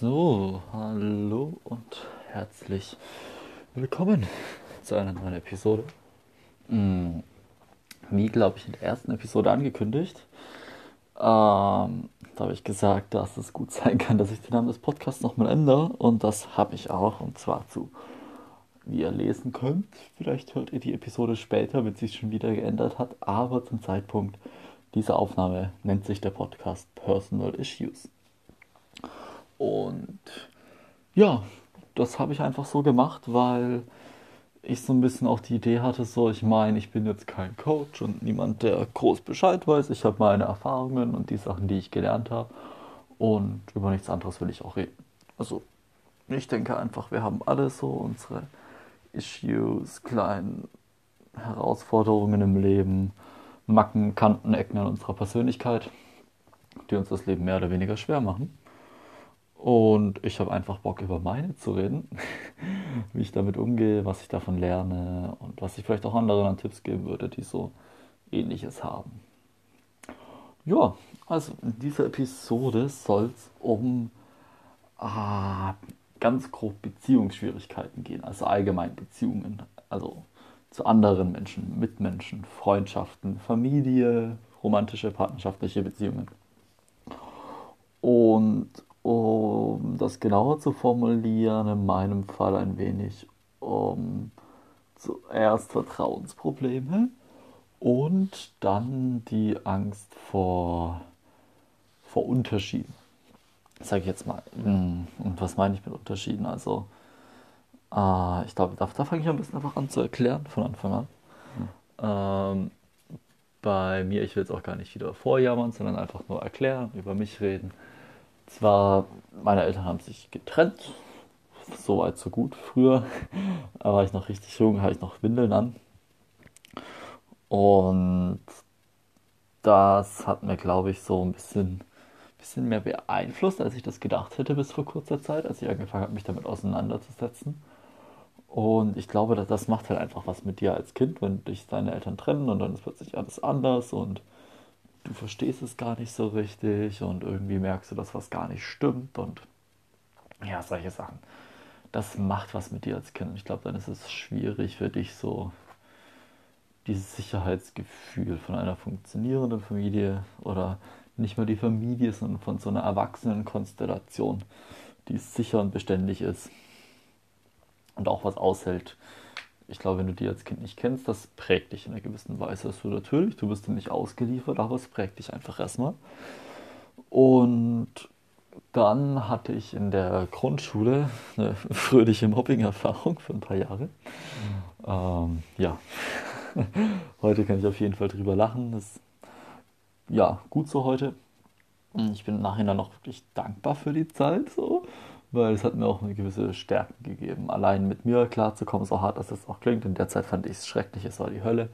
So, hallo und herzlich willkommen zu einer neuen Episode. Hm, wie, glaube ich, in der ersten Episode angekündigt, ähm, da habe ich gesagt, dass es gut sein kann, dass ich den Namen des Podcasts nochmal ändere. Und das habe ich auch. Und zwar zu, wie ihr lesen könnt. Vielleicht hört ihr die Episode später, wenn sie sich schon wieder geändert hat. Aber zum Zeitpunkt dieser Aufnahme nennt sich der Podcast Personal Issues. Und ja, das habe ich einfach so gemacht, weil ich so ein bisschen auch die Idee hatte, so, ich meine, ich bin jetzt kein Coach und niemand, der groß Bescheid weiß. Ich habe meine Erfahrungen und die Sachen, die ich gelernt habe. Und über nichts anderes will ich auch reden. Also, ich denke einfach, wir haben alle so unsere Issues, kleinen Herausforderungen im Leben, Macken, Kanten, Ecken an unserer Persönlichkeit, die uns das Leben mehr oder weniger schwer machen. Und ich habe einfach Bock, über meine zu reden, wie ich damit umgehe, was ich davon lerne und was ich vielleicht auch anderen an Tipps geben würde, die so ähnliches haben. Ja, also in dieser Episode soll es um ah, ganz grob Beziehungsschwierigkeiten gehen, also allgemein Beziehungen, also zu anderen Menschen, Mitmenschen, Freundschaften, Familie, romantische, partnerschaftliche Beziehungen. Und um das genauer zu formulieren, in meinem Fall ein wenig um zuerst Vertrauensprobleme und dann die Angst vor, vor Unterschieden. Sage ich jetzt mal. Hm, und was meine ich mit Unterschieden? Also, äh, ich glaube, da, da fange ich ein bisschen einfach an zu erklären von Anfang an. Ähm, bei mir, ich will jetzt auch gar nicht wieder vorjammern, sondern einfach nur erklären, über mich reden zwar, meine Eltern haben sich getrennt, so weit, so gut. Früher da war ich noch richtig jung, hatte ich noch Windeln an. Und das hat mir, glaube ich, so ein bisschen, bisschen mehr beeinflusst, als ich das gedacht hätte bis vor kurzer Zeit, als ich angefangen habe, mich damit auseinanderzusetzen. Und ich glaube, dass das macht halt einfach was mit dir als Kind, wenn dich deine Eltern trennen und dann ist plötzlich alles anders und du verstehst es gar nicht so richtig und irgendwie merkst du, dass was gar nicht stimmt und ja, solche Sachen. Das macht was mit dir als Kind. Ich glaube, dann ist es schwierig für dich so dieses Sicherheitsgefühl von einer funktionierenden Familie oder nicht mehr die Familie, sondern von so einer erwachsenen Konstellation, die sicher und beständig ist und auch was aushält, ich glaube, wenn du die als Kind nicht kennst, das prägt dich in einer gewissen Weise. Also natürlich, du bist dir nicht ausgeliefert, aber es prägt dich einfach erstmal. Und dann hatte ich in der Grundschule eine fröhliche Mobbing-Erfahrung für ein paar Jahre. Mhm. Ähm, ja, heute kann ich auf jeden Fall drüber lachen. Das ist ja gut so heute. Ich bin nachher noch wirklich dankbar für die Zeit so weil es hat mir auch eine gewisse Stärke gegeben, allein mit mir klarzukommen, so hart dass es auch klingt. In der Zeit fand ich es schrecklich, es war die Hölle.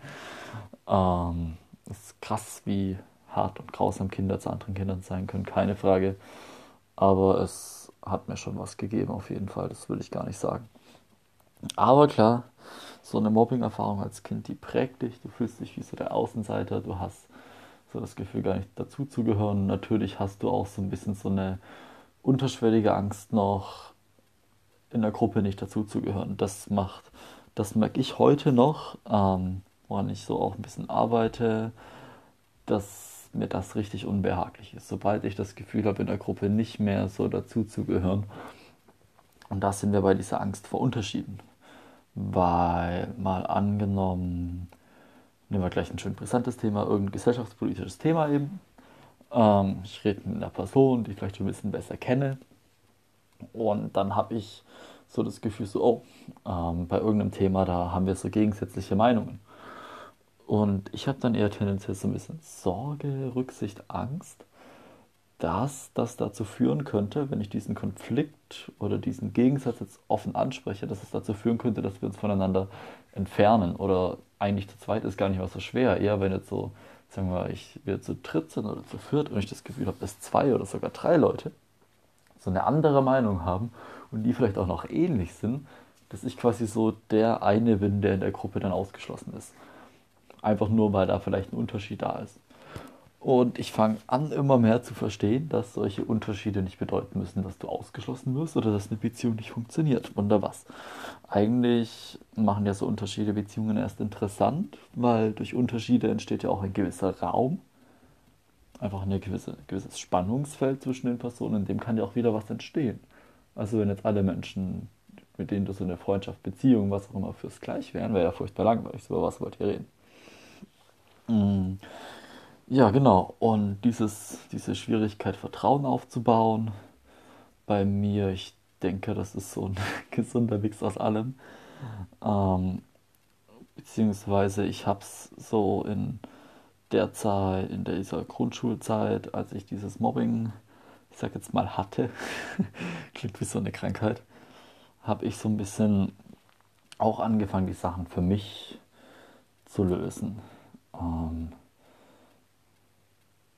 Ähm, es ist krass, wie hart und grausam Kinder zu anderen Kindern sein können, keine Frage. Aber es hat mir schon was gegeben, auf jeden Fall, das will ich gar nicht sagen. Aber klar, so eine Mobbing-Erfahrung als Kind, die prägt dich, du fühlst dich wie so der Außenseiter, du hast so das Gefühl, gar nicht dazuzugehören. Natürlich hast du auch so ein bisschen so eine unterschwellige Angst noch in der Gruppe nicht dazuzugehören. Das macht, das merke ich heute noch, ähm, woran ich so auch ein bisschen arbeite, dass mir das richtig unbehaglich ist. Sobald ich das Gefühl habe, in der Gruppe nicht mehr so dazuzugehören. Und da sind wir bei dieser Angst vor Unterschieden. Weil mal angenommen, nehmen wir gleich ein schön brisantes Thema, irgendein gesellschaftspolitisches Thema eben. Ähm, ich rede mit einer Person, die ich vielleicht ein bisschen besser kenne. Und dann habe ich so das Gefühl, so, oh, ähm, bei irgendeinem Thema, da haben wir so gegensätzliche Meinungen. Und ich habe dann eher tendenziell so ein bisschen Sorge, Rücksicht, Angst, dass das dazu führen könnte, wenn ich diesen Konflikt oder diesen Gegensatz jetzt offen anspreche, dass es dazu führen könnte, dass wir uns voneinander entfernen. Oder eigentlich zu zweit ist gar nicht mal so schwer. Eher wenn jetzt so sagen wir, ich wir zu dritt sind oder zu viert und ich das Gefühl habe, dass zwei oder sogar drei Leute so eine andere Meinung haben und die vielleicht auch noch ähnlich sind, dass ich quasi so der eine bin, der in der Gruppe dann ausgeschlossen ist. Einfach nur, weil da vielleicht ein Unterschied da ist. Und ich fange an, immer mehr zu verstehen, dass solche Unterschiede nicht bedeuten müssen, dass du ausgeschlossen wirst oder dass eine Beziehung nicht funktioniert. Wunder was. Eigentlich machen ja so Unterschiede Beziehungen erst interessant, weil durch Unterschiede entsteht ja auch ein gewisser Raum. Einfach ein gewisse, gewisses Spannungsfeld zwischen den Personen, in dem kann ja auch wieder was entstehen. Also wenn jetzt alle Menschen, mit denen du so eine Freundschaft, Beziehung, was auch immer fürs Gleich wären, wäre ja furchtbar langweilig. Über was wollt ihr reden? Mm. Ja, genau. Und dieses, diese Schwierigkeit, Vertrauen aufzubauen, bei mir, ich denke, das ist so ein gesunder Mix aus allem. Ähm, beziehungsweise ich habe es so in der Zeit, in dieser Grundschulzeit, als ich dieses Mobbing, ich sag jetzt mal, hatte, klingt wie so eine Krankheit, habe ich so ein bisschen auch angefangen, die Sachen für mich zu lösen. Ähm,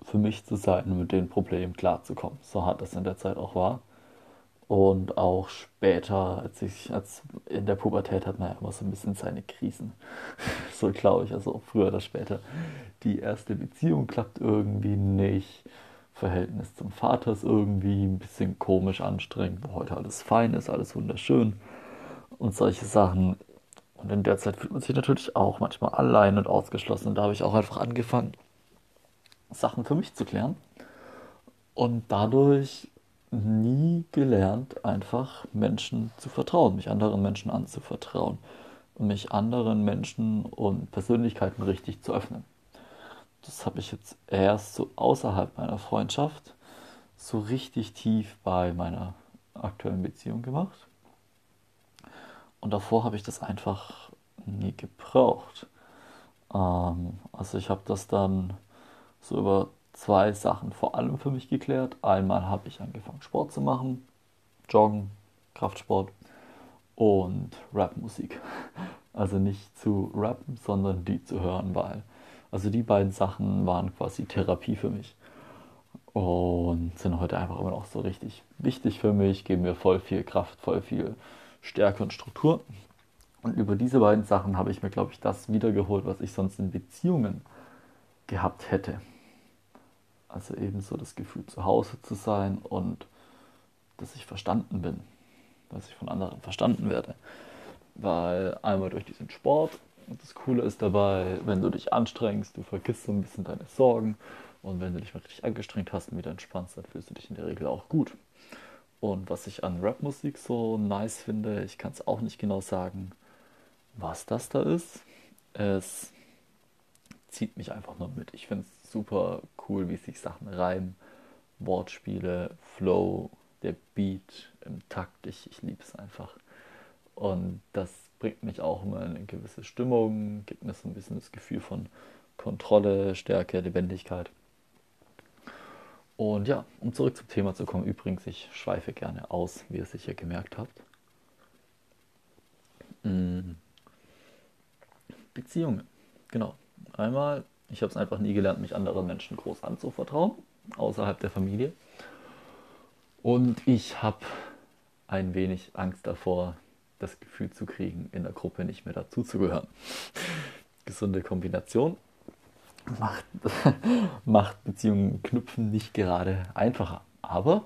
für mich zu sein und mit den Problemen klarzukommen. So hart das in der Zeit auch war. Und auch später, als ich, als in der Pubertät hat man ja immer so ein bisschen seine Krisen. so glaube ich, also früher oder später. Die erste Beziehung klappt irgendwie nicht. Verhältnis zum Vater ist irgendwie ein bisschen komisch anstrengend, wo heute alles fein ist, alles wunderschön und solche Sachen. Und in der Zeit fühlt man sich natürlich auch manchmal allein und ausgeschlossen. Und da habe ich auch einfach angefangen, Sachen für mich zu klären. Und dadurch nie gelernt, einfach Menschen zu vertrauen, mich anderen Menschen anzuvertrauen und mich anderen Menschen und Persönlichkeiten richtig zu öffnen. Das habe ich jetzt erst so außerhalb meiner Freundschaft so richtig tief bei meiner aktuellen Beziehung gemacht. Und davor habe ich das einfach nie gebraucht. Ähm, also ich habe das dann so über zwei Sachen vor allem für mich geklärt. Einmal habe ich angefangen Sport zu machen, Joggen, Kraftsport und Rapmusik. Also nicht zu rappen, sondern die zu hören, weil also die beiden Sachen waren quasi Therapie für mich und sind heute einfach immer noch so richtig wichtig für mich, geben mir voll viel Kraft, voll viel Stärke und Struktur. Und über diese beiden Sachen habe ich mir, glaube ich, das wiedergeholt, was ich sonst in Beziehungen gehabt hätte. Also eben so das Gefühl, zu Hause zu sein und dass ich verstanden bin, dass ich von anderen verstanden werde. Weil einmal durch diesen Sport, das Coole ist dabei, wenn du dich anstrengst, du vergisst so ein bisschen deine Sorgen und wenn du dich mal richtig angestrengt hast und wieder entspannst, dann fühlst du dich in der Regel auch gut. Und was ich an Rapmusik so nice finde, ich kann es auch nicht genau sagen, was das da ist. Es zieht mich einfach nur mit. Ich finde es super cool, wie sich Sachen reimen, Wortspiele, Flow, der Beat im Takt. Ich, ich liebe es einfach. Und das bringt mich auch immer in eine gewisse Stimmung, gibt mir so ein bisschen das Gefühl von Kontrolle, Stärke, Lebendigkeit. Und ja, um zurück zum Thema zu kommen, übrigens, ich schweife gerne aus, wie ihr sicher gemerkt habt. Mm. Beziehungen, genau. Einmal ich habe es einfach nie gelernt, mich anderen Menschen groß anzuvertrauen, außerhalb der Familie. Und ich habe ein wenig Angst davor, das Gefühl zu kriegen, in der Gruppe nicht mehr dazuzugehören. Gesunde Kombination macht, macht Beziehungen knüpfen nicht gerade einfacher. Aber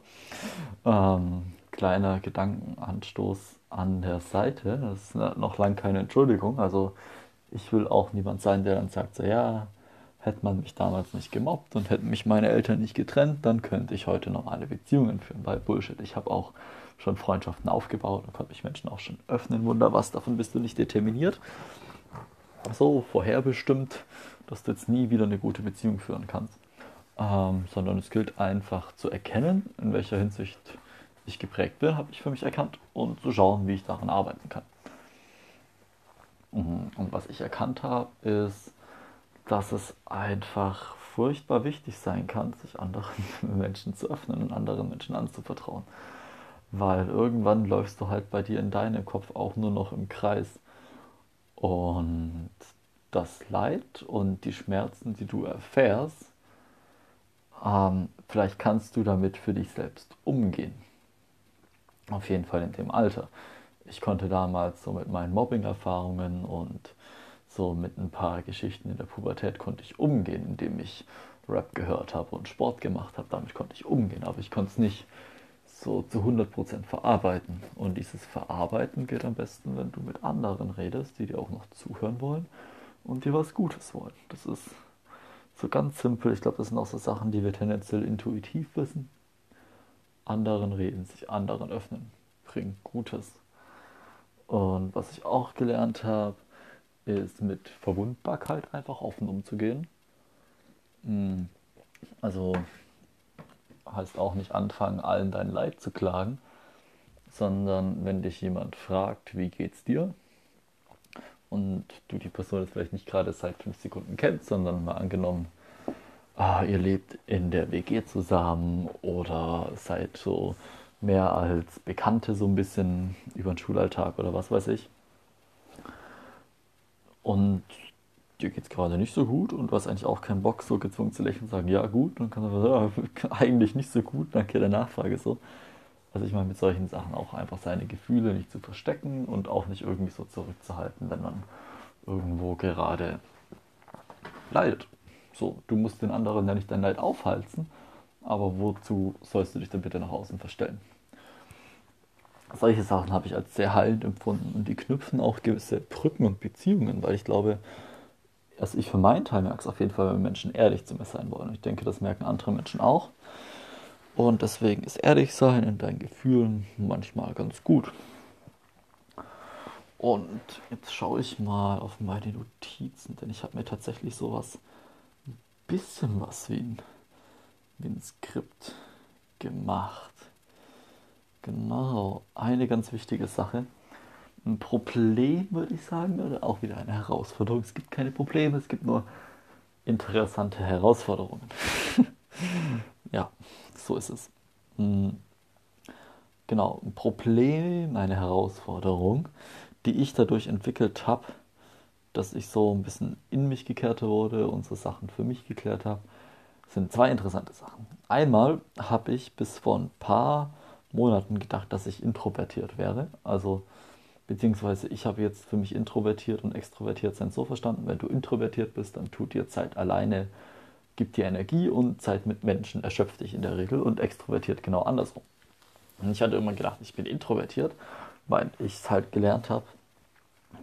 ähm, kleiner Gedankenanstoß an der Seite, das ist noch lange keine Entschuldigung. Also ich will auch niemand sein, der dann sagt, so ja, Hätte man mich damals nicht gemobbt und hätten mich meine Eltern nicht getrennt, dann könnte ich heute normale Beziehungen führen, weil Bullshit. Ich habe auch schon Freundschaften aufgebaut und konnte mich Menschen auch schon öffnen. Wunder, was davon bist du nicht determiniert. So vorherbestimmt, dass du jetzt nie wieder eine gute Beziehung führen kannst. Ähm, sondern es gilt einfach zu erkennen, in welcher Hinsicht ich geprägt bin, habe ich für mich erkannt und zu schauen, wie ich daran arbeiten kann. Mhm. Und was ich erkannt habe, ist, dass es einfach furchtbar wichtig sein kann, sich anderen Menschen zu öffnen und anderen Menschen anzuvertrauen. Weil irgendwann läufst du halt bei dir in deinem Kopf auch nur noch im Kreis. Und das Leid und die Schmerzen, die du erfährst, ähm, vielleicht kannst du damit für dich selbst umgehen. Auf jeden Fall in dem Alter. Ich konnte damals so mit meinen Mobbing-Erfahrungen und so mit ein paar Geschichten in der Pubertät konnte ich umgehen, indem ich Rap gehört habe und Sport gemacht habe, damit konnte ich umgehen, aber ich konnte es nicht so zu 100% verarbeiten. Und dieses Verarbeiten geht am besten, wenn du mit anderen redest, die dir auch noch zuhören wollen und dir was Gutes wollen. Das ist so ganz simpel. Ich glaube, das sind auch so Sachen, die wir tendenziell intuitiv wissen. Anderen reden, sich anderen öffnen, bringt Gutes. Und was ich auch gelernt habe, ist mit Verwundbarkeit einfach offen umzugehen. Hm. Also heißt auch nicht anfangen, allen dein Leid zu klagen, sondern wenn dich jemand fragt, wie geht's dir? Und du die Person jetzt vielleicht nicht gerade seit fünf Sekunden kennst, sondern mal angenommen, ah, ihr lebt in der WG zusammen oder seid so mehr als Bekannte so ein bisschen über den Schulalltag oder was weiß ich. Und dir geht es gerade nicht so gut und du hast eigentlich auch keinen Bock, so gezwungen zu lächeln und sagen, ja gut, dann kannst du sagen, ja, eigentlich nicht so gut, danke der Nachfrage so. Also ich meine mit solchen Sachen auch einfach seine Gefühle nicht zu verstecken und auch nicht irgendwie so zurückzuhalten, wenn man irgendwo gerade leidet. So, du musst den anderen ja nicht dein Leid aufhalten, aber wozu sollst du dich dann bitte nach außen verstellen? Solche Sachen habe ich als sehr heilend empfunden und die knüpfen auch gewisse Brücken und Beziehungen, weil ich glaube, also ich für meinen Teil merke es auf jeden Fall, wenn Menschen ehrlich zu mir sein wollen. Ich denke, das merken andere Menschen auch. Und deswegen ist ehrlich sein in deinen Gefühlen manchmal ganz gut. Und jetzt schaue ich mal auf meine Notizen, denn ich habe mir tatsächlich sowas, ein bisschen was wie ein, wie ein Skript gemacht. Genau, eine ganz wichtige Sache ein Problem, würde ich sagen, oder auch wieder eine Herausforderung. Es gibt keine Probleme, es gibt nur interessante Herausforderungen. ja, so ist es. Hm. Genau, ein Problem, eine Herausforderung, die ich dadurch entwickelt habe, dass ich so ein bisschen in mich gekehrt wurde und so Sachen für mich geklärt habe, sind zwei interessante Sachen. Einmal habe ich bis vor ein paar Monaten gedacht, dass ich introvertiert wäre. Also Beziehungsweise ich habe jetzt für mich introvertiert und extrovertiert sein so verstanden, wenn du introvertiert bist, dann tut dir Zeit alleine, gibt dir Energie und Zeit mit Menschen erschöpft dich in der Regel und extrovertiert genau andersrum. Und ich hatte immer gedacht, ich bin introvertiert, weil ich es halt gelernt habe,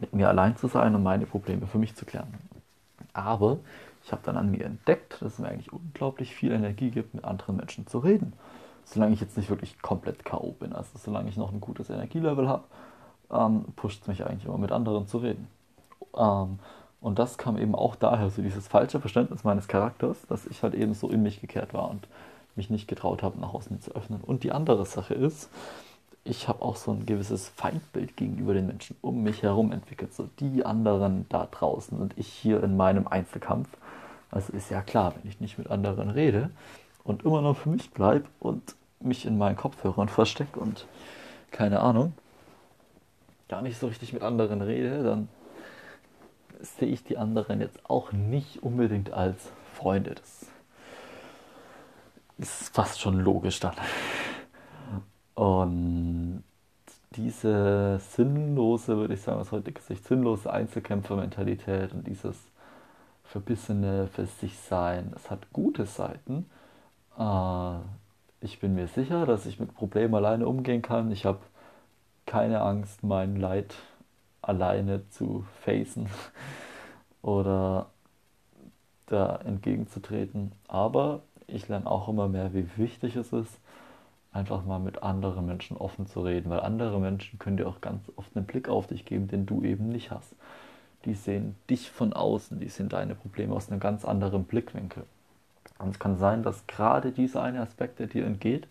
mit mir allein zu sein und meine Probleme für mich zu klären. Aber ich habe dann an mir entdeckt, dass es mir eigentlich unglaublich viel Energie gibt, mit anderen Menschen zu reden. Solange ich jetzt nicht wirklich komplett K.O. bin, also solange ich noch ein gutes Energielevel habe ähm, pusht es mich eigentlich immer mit anderen zu reden. Ähm, und das kam eben auch daher, so dieses falsche Verständnis meines Charakters, dass ich halt eben so in mich gekehrt war und mich nicht getraut habe, nach außen zu öffnen. Und die andere Sache ist, ich habe auch so ein gewisses Feindbild gegenüber den Menschen um mich herum entwickelt. So die anderen da draußen und ich hier in meinem Einzelkampf. Also ist ja klar, wenn ich nicht mit anderen rede und immer nur für mich bleibe und mich in meinen Kopfhörern verstecke und keine Ahnung, gar nicht so richtig mit anderen rede, dann sehe ich die anderen jetzt auch nicht unbedingt als Freunde. Das ist fast schon logisch dann. Und diese sinnlose, würde ich sagen, aus heutiger Sicht, sinnlose Einzelkämpfermentalität und dieses verbissene für sich sein, das hat gute Seiten. Äh, ich bin mir sicher, dass ich mit Problemen alleine umgehen kann. Ich habe keine Angst, mein Leid alleine zu facen oder da entgegenzutreten. Aber ich lerne auch immer mehr, wie wichtig es ist, einfach mal mit anderen Menschen offen zu reden, weil andere Menschen können dir auch ganz oft einen Blick auf dich geben, den du eben nicht hast. Die sehen dich von außen, die sehen deine Probleme aus einem ganz anderen Blickwinkel. Und es kann sein, dass gerade dieser eine Aspekt, der dir entgeht,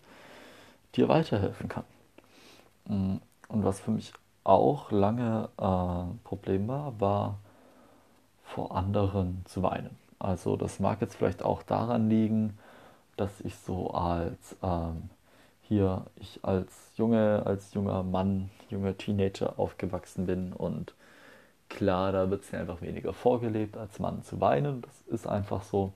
dir weiterhelfen kann. Mm. Und was für mich auch lange äh, Problem war, war vor anderen zu weinen. Also das mag jetzt vielleicht auch daran liegen, dass ich so als ähm, hier ich als junge, als junger Mann, junger Teenager aufgewachsen bin und klar, da wird es mir einfach weniger vorgelebt, als Mann zu weinen. Das ist einfach so.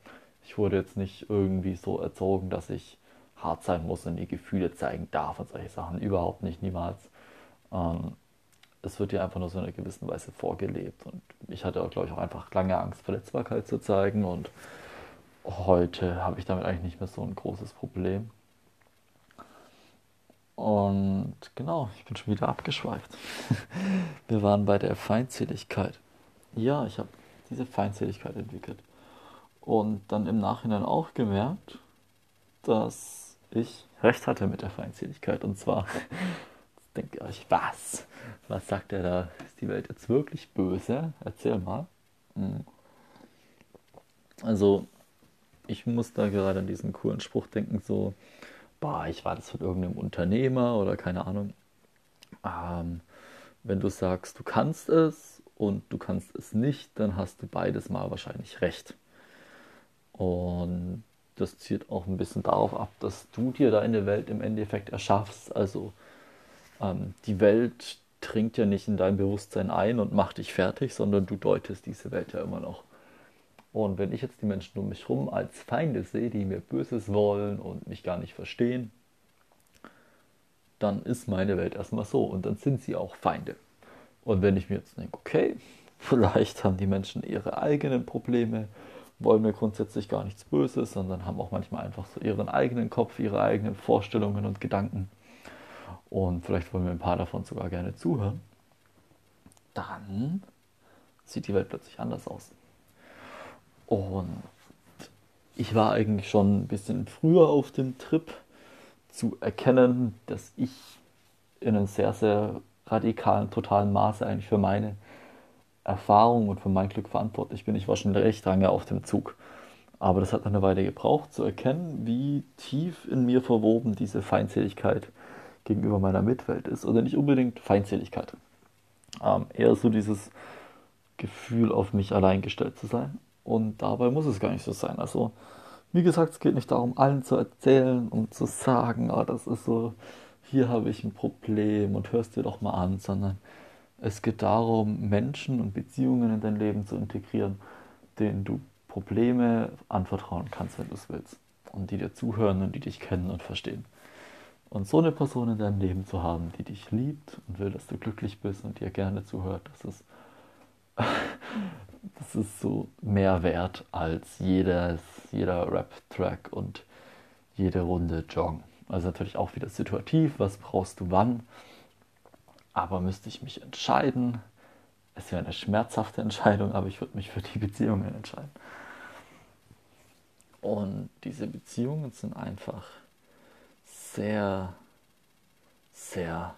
Ich wurde jetzt nicht irgendwie so erzogen, dass ich hart sein muss und die Gefühle zeigen darf und solche Sachen. Überhaupt nicht, niemals. Ähm, es wird dir einfach nur so in einer gewissen Weise vorgelebt. Und ich hatte auch, glaube ich, auch einfach lange Angst, Verletzbarkeit zu zeigen und, heute habe ich damit eigentlich nicht mehr so ein großes Problem. Und genau, ich bin schon wieder abgeschweift. Wir waren bei der Feindseligkeit. Ja, ich habe diese Feindseligkeit entwickelt. Und dann im Nachhinein auch gemerkt, dass ich recht hatte mit der Feindseligkeit. Und zwar denke ich, was? Was sagt er da? Ist die Welt jetzt wirklich böse? Erzähl mal. Hm. Also, ich muss da gerade an diesen coolen Spruch denken, so, boah, ich war das von irgendeinem Unternehmer oder keine Ahnung. Ähm, wenn du sagst, du kannst es und du kannst es nicht, dann hast du beides mal wahrscheinlich recht. Und das zielt auch ein bisschen darauf ab, dass du dir deine Welt im Endeffekt erschaffst. Also ähm, die Welt dringt ja nicht in dein Bewusstsein ein und macht dich fertig, sondern du deutest diese Welt ja immer noch. Und wenn ich jetzt die Menschen um mich herum als Feinde sehe, die mir Böses wollen und mich gar nicht verstehen, dann ist meine Welt erstmal so und dann sind sie auch Feinde. Und wenn ich mir jetzt denke, okay, vielleicht haben die Menschen ihre eigenen Probleme, wollen mir grundsätzlich gar nichts Böses, sondern haben auch manchmal einfach so ihren eigenen Kopf, ihre eigenen Vorstellungen und Gedanken. Und vielleicht wollen mir ein paar davon sogar gerne zuhören. Dann sieht die Welt plötzlich anders aus. Und ich war eigentlich schon ein bisschen früher auf dem Trip zu erkennen, dass ich in einem sehr, sehr radikalen, totalen Maße eigentlich für meine Erfahrung und für mein Glück verantwortlich bin. Ich war schon recht lange auf dem Zug. Aber das hat eine Weile gebraucht, zu erkennen, wie tief in mir verwoben diese Feindseligkeit gegenüber meiner Mitwelt ist. Oder nicht unbedingt Feindseligkeit. Ähm, eher so dieses Gefühl, auf mich allein gestellt zu sein. Und dabei muss es gar nicht so sein. Also, wie gesagt, es geht nicht darum, allen zu erzählen und zu sagen, ah, das ist so, hier habe ich ein Problem und hörst dir doch mal an, sondern es geht darum, Menschen und Beziehungen in dein Leben zu integrieren, denen du Probleme anvertrauen kannst, wenn du es willst. Und die dir zuhören und die dich kennen und verstehen. Und so eine Person in deinem Leben zu haben, die dich liebt und will, dass du glücklich bist und dir gerne zuhört, das ist das ist so mehr wert als jedes, jeder Rap-Track und jede Runde Joggen. Also natürlich auch wieder situativ, was brauchst du wann. Aber müsste ich mich entscheiden, es wäre eine schmerzhafte Entscheidung, aber ich würde mich für die Beziehungen entscheiden. Und diese Beziehungen sind einfach sehr, sehr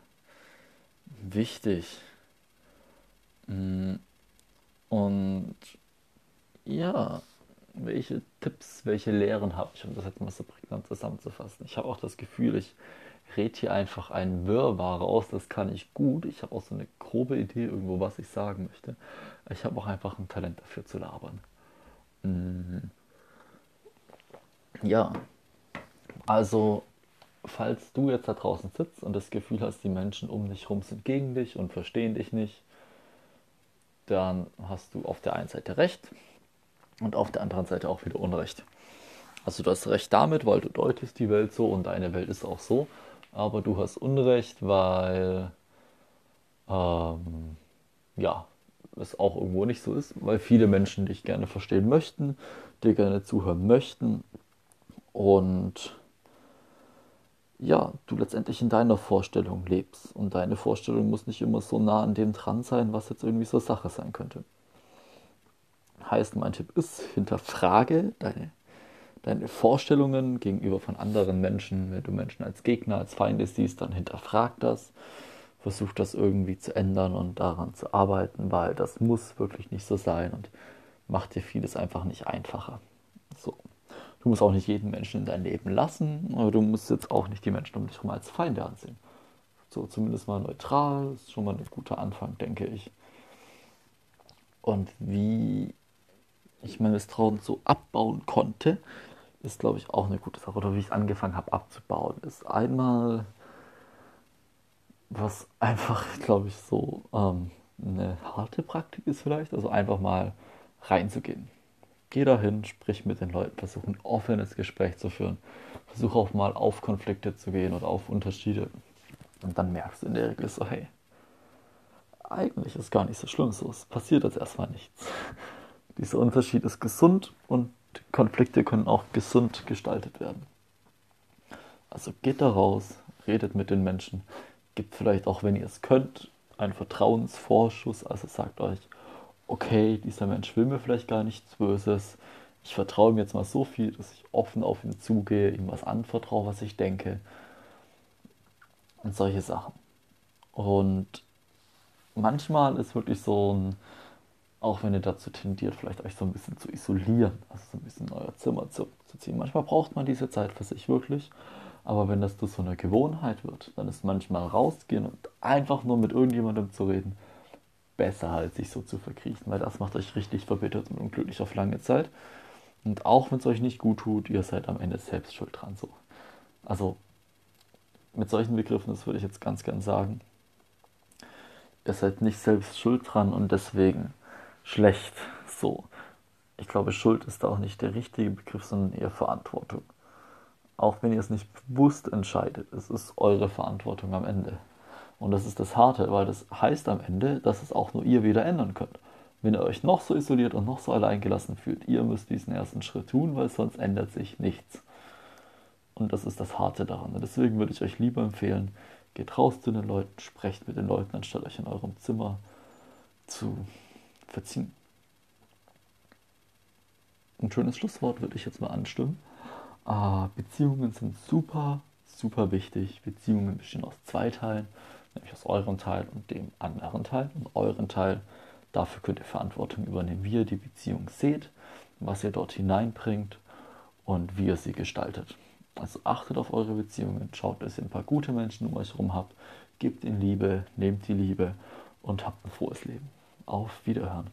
wichtig. Mm, und ja, welche Tipps, welche Lehren habe ich, um das jetzt mal so prägnant zusammenzufassen? Ich habe auch das Gefühl, ich rede hier einfach ein Wirrwarr raus, das kann ich gut. Ich habe auch so eine grobe Idee irgendwo, was ich sagen möchte. Ich habe auch einfach ein Talent dafür zu labern. Mhm. Ja, also falls du jetzt da draußen sitzt und das Gefühl hast, die Menschen um dich herum sind gegen dich und verstehen dich nicht, dann hast du auf der einen Seite Recht und auf der anderen Seite auch wieder Unrecht. Also du hast Recht damit, weil du deutest die Welt so und deine Welt ist auch so, aber du hast Unrecht, weil ähm, ja, es auch irgendwo nicht so ist, weil viele Menschen dich gerne verstehen möchten, dir gerne zuhören möchten und ja, du letztendlich in deiner Vorstellung lebst. Und deine Vorstellung muss nicht immer so nah an dem dran sein, was jetzt irgendwie so Sache sein könnte. Heißt, mein Tipp ist, hinterfrage deine, deine Vorstellungen gegenüber von anderen Menschen. Wenn du Menschen als Gegner, als Feinde siehst, dann hinterfrag das. Versuch das irgendwie zu ändern und daran zu arbeiten, weil das muss wirklich nicht so sein und macht dir vieles einfach nicht einfacher. So. Du musst auch nicht jeden Menschen in dein Leben lassen, aber du musst jetzt auch nicht die Menschen um dich herum als Feinde ansehen. So zumindest mal neutral, ist schon mal ein guter Anfang, denke ich. Und wie ich mein Misstrauen so abbauen konnte, ist, glaube ich, auch eine gute Sache. Oder wie ich angefangen habe abzubauen, ist einmal, was einfach, glaube ich, so ähm, eine harte Praktik ist vielleicht, also einfach mal reinzugehen. Geh dahin, sprich mit den Leuten, versuch ein offenes Gespräch zu führen. Versuch auch mal auf Konflikte zu gehen oder auf Unterschiede. Und dann merkst du in der Regel so, hey, eigentlich ist gar nicht so schlimm so. Es passiert jetzt erstmal nichts. Dieser Unterschied ist gesund und Konflikte können auch gesund gestaltet werden. Also geht da raus, redet mit den Menschen, gibt vielleicht auch, wenn ihr es könnt, einen Vertrauensvorschuss. Also sagt euch, okay, dieser Mensch will mir vielleicht gar nichts Böses. Ich vertraue ihm jetzt mal so viel, dass ich offen auf ihn zugehe, ihm was anvertraue, was ich denke. Und solche Sachen. Und manchmal ist wirklich so ein, auch wenn ihr dazu tendiert, vielleicht euch so ein bisschen zu isolieren, also so ein bisschen in euer Zimmer zurückzuziehen. Manchmal braucht man diese Zeit für sich wirklich. Aber wenn das zu so einer Gewohnheit wird, dann ist manchmal rausgehen und einfach nur mit irgendjemandem zu reden besser, als sich so zu verkriechen, weil das macht euch richtig verbittert und unglücklich auf lange Zeit. Und auch wenn es euch nicht gut tut, ihr seid am Ende selbst schuld dran. So. Also mit solchen Begriffen, das würde ich jetzt ganz gern sagen, ihr seid nicht selbst schuld dran und deswegen schlecht. So. Ich glaube, Schuld ist da auch nicht der richtige Begriff, sondern eher Verantwortung. Auch wenn ihr es nicht bewusst entscheidet, es ist eure Verantwortung am Ende. Und das ist das Harte, weil das heißt am Ende, dass es auch nur ihr wieder ändern könnt. Wenn ihr euch noch so isoliert und noch so alleingelassen fühlt, ihr müsst diesen ersten Schritt tun, weil sonst ändert sich nichts. Und das ist das Harte daran. Und deswegen würde ich euch lieber empfehlen, geht raus zu den Leuten, sprecht mit den Leuten, anstatt euch in eurem Zimmer zu verziehen. Ein schönes Schlusswort würde ich jetzt mal anstimmen. Äh, Beziehungen sind super, super wichtig. Beziehungen bestehen aus zwei Teilen, nämlich aus eurem Teil und dem anderen Teil. Und euren Teil, dafür könnt ihr Verantwortung übernehmen, wie ihr die Beziehung seht, was ihr dort hineinbringt und wie ihr sie gestaltet. Also achtet auf eure Beziehungen, schaut, dass ihr ein paar gute Menschen um euch herum habt, gebt ihnen Liebe, nehmt die Liebe und habt ein frohes Leben. Auf Wiederhören.